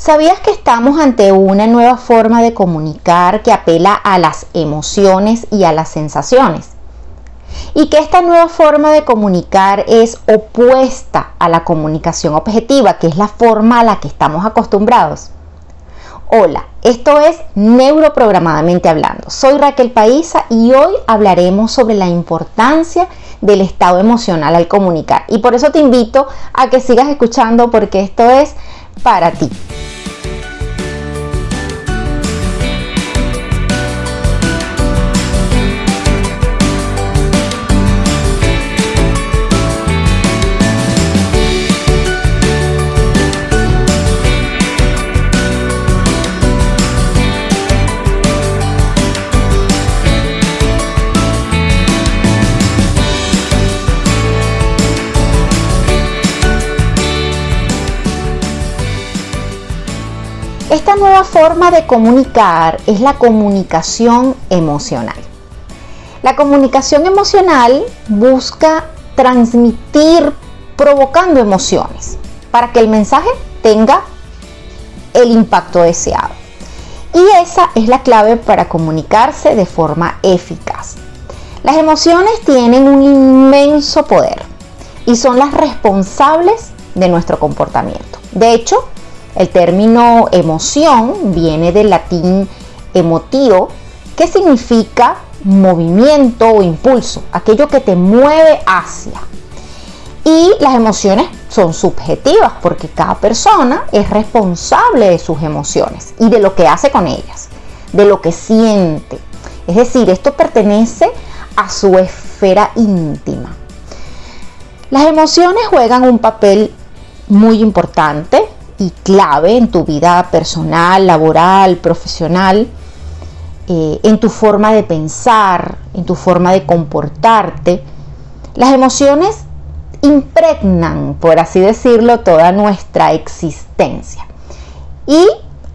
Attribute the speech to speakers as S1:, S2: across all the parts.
S1: ¿Sabías que estamos ante una nueva forma de comunicar que apela a las emociones y a las sensaciones? Y que esta nueva forma de comunicar es opuesta a la comunicación objetiva, que es la forma a la que estamos acostumbrados. Hola, esto es Neuroprogramadamente Hablando. Soy Raquel Paisa y hoy hablaremos sobre la importancia del estado emocional al comunicar. Y por eso te invito a que sigas escuchando porque esto es para ti. Esta nueva forma de comunicar es la comunicación emocional. La comunicación emocional busca transmitir provocando emociones para que el mensaje tenga el impacto deseado. Y esa es la clave para comunicarse de forma eficaz. Las emociones tienen un inmenso poder y son las responsables de nuestro comportamiento. De hecho, el término emoción viene del latín emotivo, que significa movimiento o impulso, aquello que te mueve hacia. Y las emociones son subjetivas porque cada persona es responsable de sus emociones y de lo que hace con ellas, de lo que siente. Es decir, esto pertenece a su esfera íntima. Las emociones juegan un papel muy importante y clave en tu vida personal, laboral, profesional, eh, en tu forma de pensar, en tu forma de comportarte. Las emociones impregnan, por así decirlo, toda nuestra existencia. Y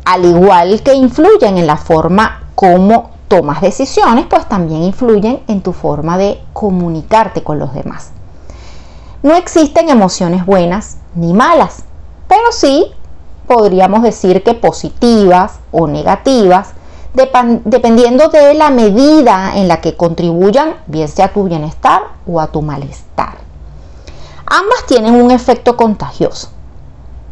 S1: al igual que influyen en la forma como tomas decisiones, pues también influyen en tu forma de comunicarte con los demás. No existen emociones buenas ni malas, pero sí podríamos decir que positivas o negativas, dependiendo de la medida en la que contribuyan bien sea a tu bienestar o a tu malestar. Ambas tienen un efecto contagioso.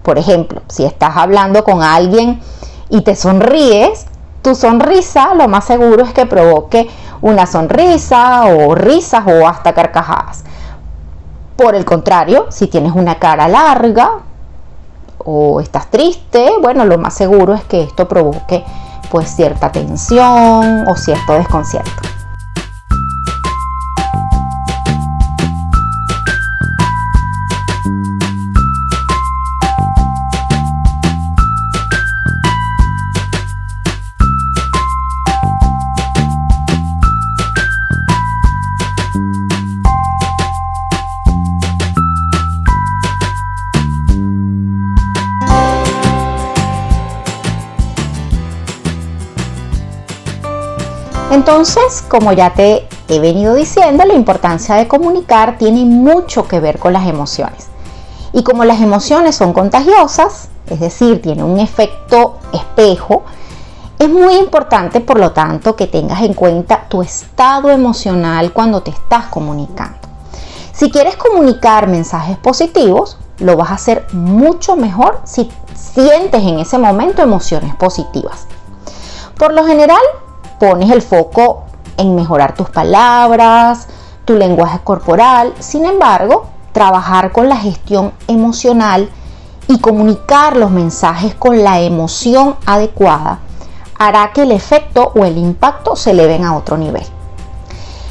S1: Por ejemplo, si estás hablando con alguien y te sonríes, tu sonrisa lo más seguro es que provoque una sonrisa o risas o hasta carcajadas. Por el contrario, si tienes una cara larga, o estás triste, bueno, lo más seguro es que esto provoque pues cierta tensión o cierto desconcierto. Entonces, como ya te he venido diciendo, la importancia de comunicar tiene mucho que ver con las emociones. Y como las emociones son contagiosas, es decir, tienen un efecto espejo, es muy importante, por lo tanto, que tengas en cuenta tu estado emocional cuando te estás comunicando. Si quieres comunicar mensajes positivos, lo vas a hacer mucho mejor si sientes en ese momento emociones positivas. Por lo general, pones el foco en mejorar tus palabras, tu lenguaje corporal. Sin embargo, trabajar con la gestión emocional y comunicar los mensajes con la emoción adecuada hará que el efecto o el impacto se eleven a otro nivel.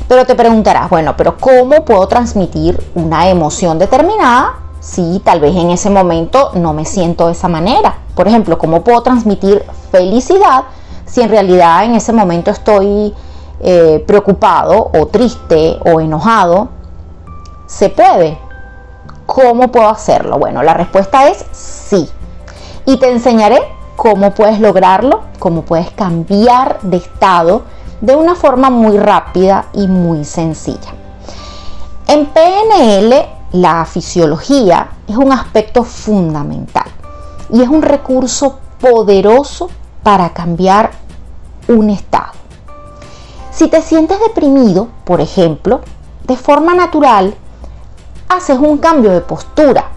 S1: Pero te preguntarás, bueno, pero ¿cómo puedo transmitir una emoción determinada si tal vez en ese momento no me siento de esa manera? Por ejemplo, ¿cómo puedo transmitir felicidad si en realidad en ese momento estoy eh, preocupado o triste o enojado, ¿se puede? ¿Cómo puedo hacerlo? Bueno, la respuesta es sí. Y te enseñaré cómo puedes lograrlo, cómo puedes cambiar de estado de una forma muy rápida y muy sencilla. En PNL, la fisiología es un aspecto fundamental y es un recurso poderoso para cambiar un estado. Si te sientes deprimido, por ejemplo, de forma natural, haces un cambio de postura.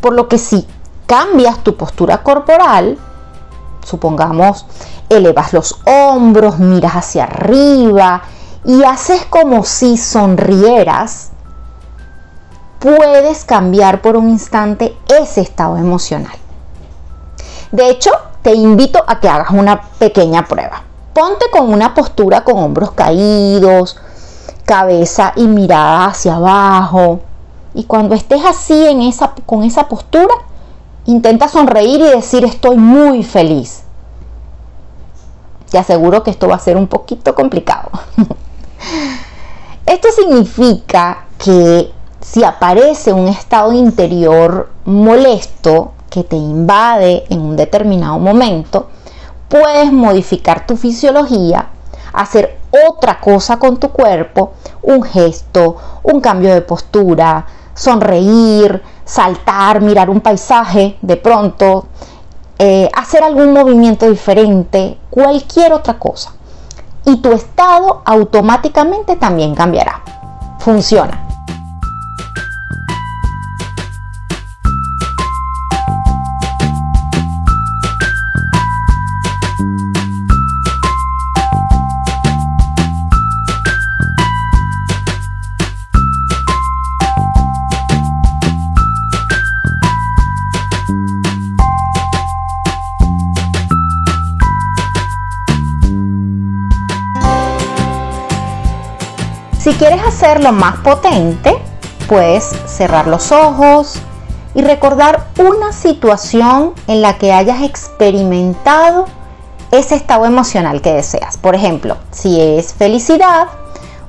S1: Por lo que si cambias tu postura corporal, supongamos, elevas los hombros, miras hacia arriba y haces como si sonrieras, puedes cambiar por un instante ese estado emocional. De hecho, te invito a que hagas una pequeña prueba. Ponte con una postura con hombros caídos, cabeza y mirada hacia abajo. Y cuando estés así en esa, con esa postura, intenta sonreír y decir estoy muy feliz. Te aseguro que esto va a ser un poquito complicado. esto significa que si aparece un estado interior molesto que te invade en un determinado momento, puedes modificar tu fisiología, hacer otra cosa con tu cuerpo, un gesto, un cambio de postura, sonreír, saltar, mirar un paisaje de pronto, eh, hacer algún movimiento diferente, cualquier otra cosa. Y tu estado automáticamente también cambiará. Funciona. Quieres hacerlo más potente, puedes cerrar los ojos y recordar una situación en la que hayas experimentado ese estado emocional que deseas. Por ejemplo, si es felicidad,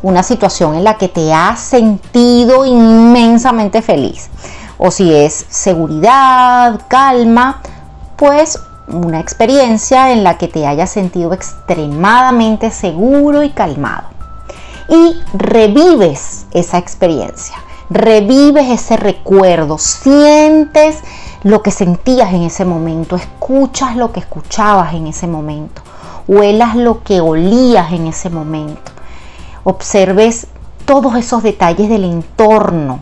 S1: una situación en la que te has sentido inmensamente feliz. O si es seguridad, calma, pues una experiencia en la que te hayas sentido extremadamente seguro y calmado y revives esa experiencia, revives ese recuerdo, sientes lo que sentías en ese momento, escuchas lo que escuchabas en ese momento, huelas lo que olías en ese momento, observes todos esos detalles del entorno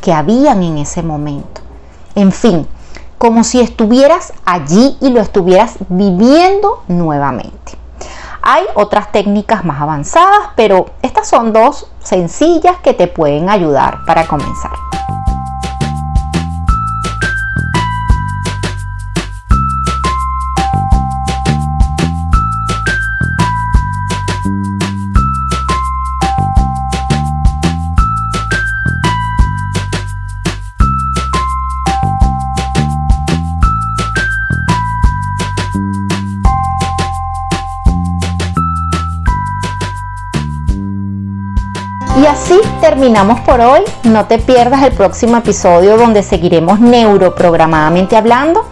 S1: que habían en ese momento. En fin, como si estuvieras allí y lo estuvieras viviendo nuevamente. Hay otras técnicas más avanzadas, pero estas son dos sencillas que te pueden ayudar para comenzar. Terminamos por hoy. No te pierdas el próximo episodio donde seguiremos neuroprogramadamente hablando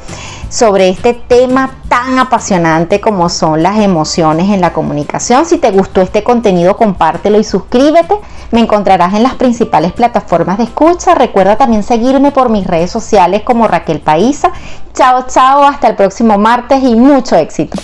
S1: sobre este tema tan apasionante como son las emociones en la comunicación. Si te gustó este contenido, compártelo y suscríbete. Me encontrarás en las principales plataformas de escucha. Recuerda también seguirme por mis redes sociales como Raquel Paisa. Chao, chao, hasta el próximo martes y mucho éxito.